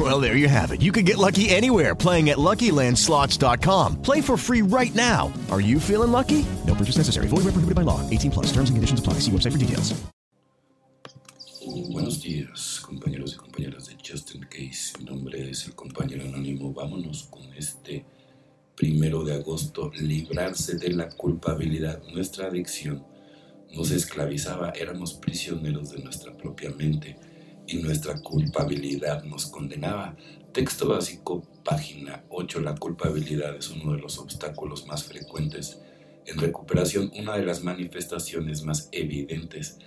Well, there you have it. You can get lucky anywhere playing at LuckyLandSlots.com. Play for free right now. Are you feeling lucky? No purchase necessary. Void where prohibited by law. 18 plus. Terms and conditions apply. See website for details. Buenos días, compañeros y compañeras de Justin Case. Mi nombre es el compañero anónimo. Vámonos con este primero de agosto. Librarse de la culpabilidad. Nuestra adicción nos esclavizaba. Éramos prisioneros de nuestra propia mente y nuestra culpabilidad nos condenaba. Texto básico, página 8. La culpabilidad es uno de los obstáculos más frecuentes en recuperación. Una de las manifestaciones más evidentes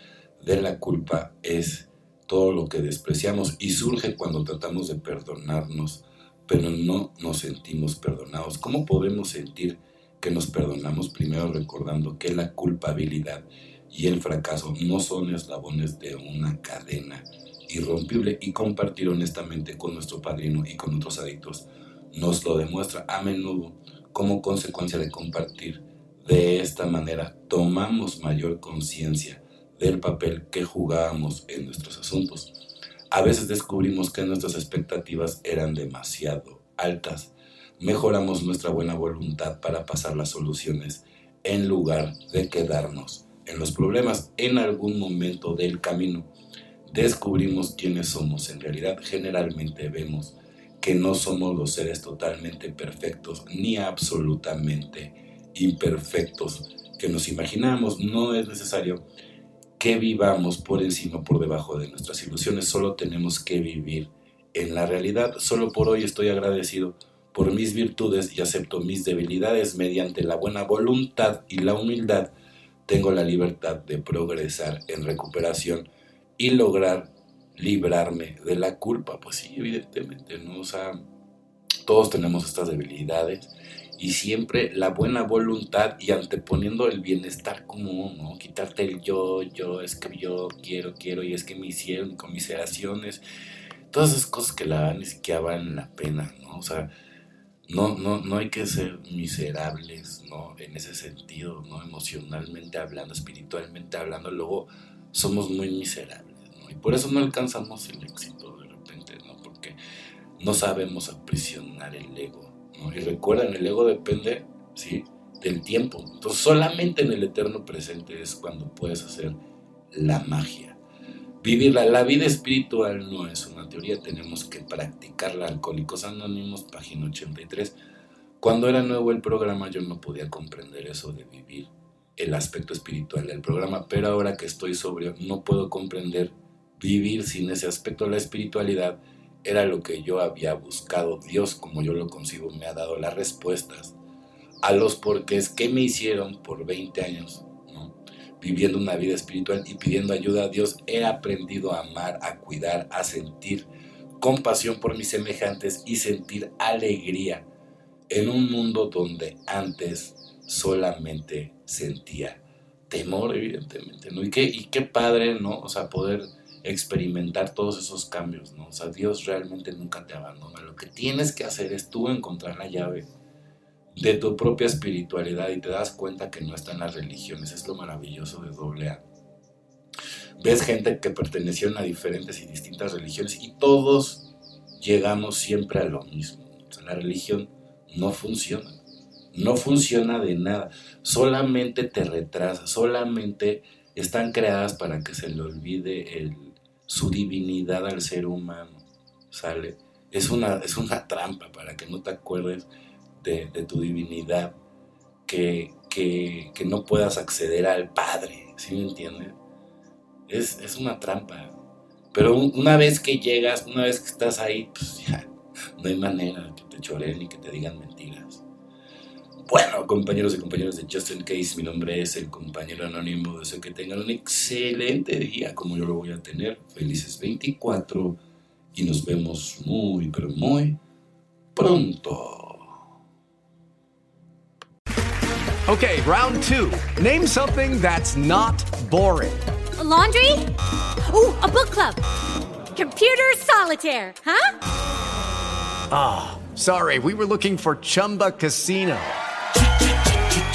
de la culpa es todo lo que despreciamos y surge cuando tratamos de perdonarnos, pero no nos sentimos perdonados. ¿Cómo podemos sentir que nos perdonamos? Primero recordando que la culpabilidad y el fracaso no son eslabones de una cadena irrompible y compartir honestamente con nuestro padrino y con otros adictos nos lo demuestra a menudo como consecuencia de compartir. De esta manera tomamos mayor conciencia del papel que jugábamos en nuestros asuntos. A veces descubrimos que nuestras expectativas eran demasiado altas. Mejoramos nuestra buena voluntad para pasar las soluciones en lugar de quedarnos en los problemas en algún momento del camino. Descubrimos quiénes somos. En realidad generalmente vemos que no somos los seres totalmente perfectos ni absolutamente imperfectos que nos imaginamos. No es necesario que vivamos por encima, por debajo de nuestras ilusiones, solo tenemos que vivir en la realidad. Solo por hoy estoy agradecido por mis virtudes y acepto mis debilidades mediante la buena voluntad y la humildad. Tengo la libertad de progresar en recuperación y lograr librarme de la culpa. Pues sí, evidentemente, ¿no? O sea, todos tenemos estas debilidades y siempre la buena voluntad y anteponiendo el bienestar común, ¿no? Quitarte el yo, yo, es que yo quiero, quiero y es que me hicieron conmiseraciones, todas esas cosas que la ni siquiera valen la pena, ¿no? O sea, no, no, no hay que ser miserables, ¿no? En ese sentido, ¿no? Emocionalmente hablando, espiritualmente hablando, luego somos muy miserables. Por eso no alcanzamos el éxito de repente, ¿no? Porque no sabemos aprisionar el ego, y recuerden, el ego depende, ¿sí? Del tiempo. Entonces, solamente en el eterno presente es cuando puedes hacer la magia. Vivirla. La vida espiritual no es una teoría, tenemos que practicarla. Alcohólicos Anónimos, página 83. Cuando era nuevo el programa, yo no podía comprender eso de vivir el aspecto espiritual del programa, pero ahora que estoy sobrio, no puedo comprender vivir sin ese aspecto de la espiritualidad era lo que yo había buscado. Dios, como yo lo consigo, me ha dado las respuestas a los porqués que me hicieron por 20 años, viviendo una vida espiritual y pidiendo ayuda a Dios. He aprendido a amar, a cuidar, a sentir compasión por mis semejantes y sentir alegría en un mundo donde antes solamente sentía temor, evidentemente, ¿no? Y qué, y qué padre, ¿no? O sea, poder experimentar todos esos cambios, ¿no? O sea, Dios realmente nunca te abandona. Lo que tienes que hacer es tú encontrar la llave de tu propia espiritualidad y te das cuenta que no está en las religiones. Es lo maravilloso de doble A. Ves gente que pertenecieron a diferentes y distintas religiones y todos llegamos siempre a lo mismo. O sea, la religión no funciona. No funciona de nada. Solamente te retrasa. Solamente están creadas para que se le olvide el, su divinidad al ser humano, ¿sale? Es una, es una trampa para que no te acuerdes de, tu divinidad, que, no puedas acceder al Padre, ¿sí me entiendes? Es, una trampa. Pero una vez que llegas, una vez que estás ahí, pues ya, no hay manera que te choren ni que te digan mentiras. Bueno, compañeros y compañeras de Justin Case, mi nombre es el compañero anónimo. Deseo que tengan un excelente día como yo lo voy a tener. Felices 24 y nos vemos muy, pero muy pronto. Okay, round two. Name something that's not boring. laundry? Ooh, a book club. Computer solitaire, huh? Ah, oh, sorry, we were looking for Chumba Casino.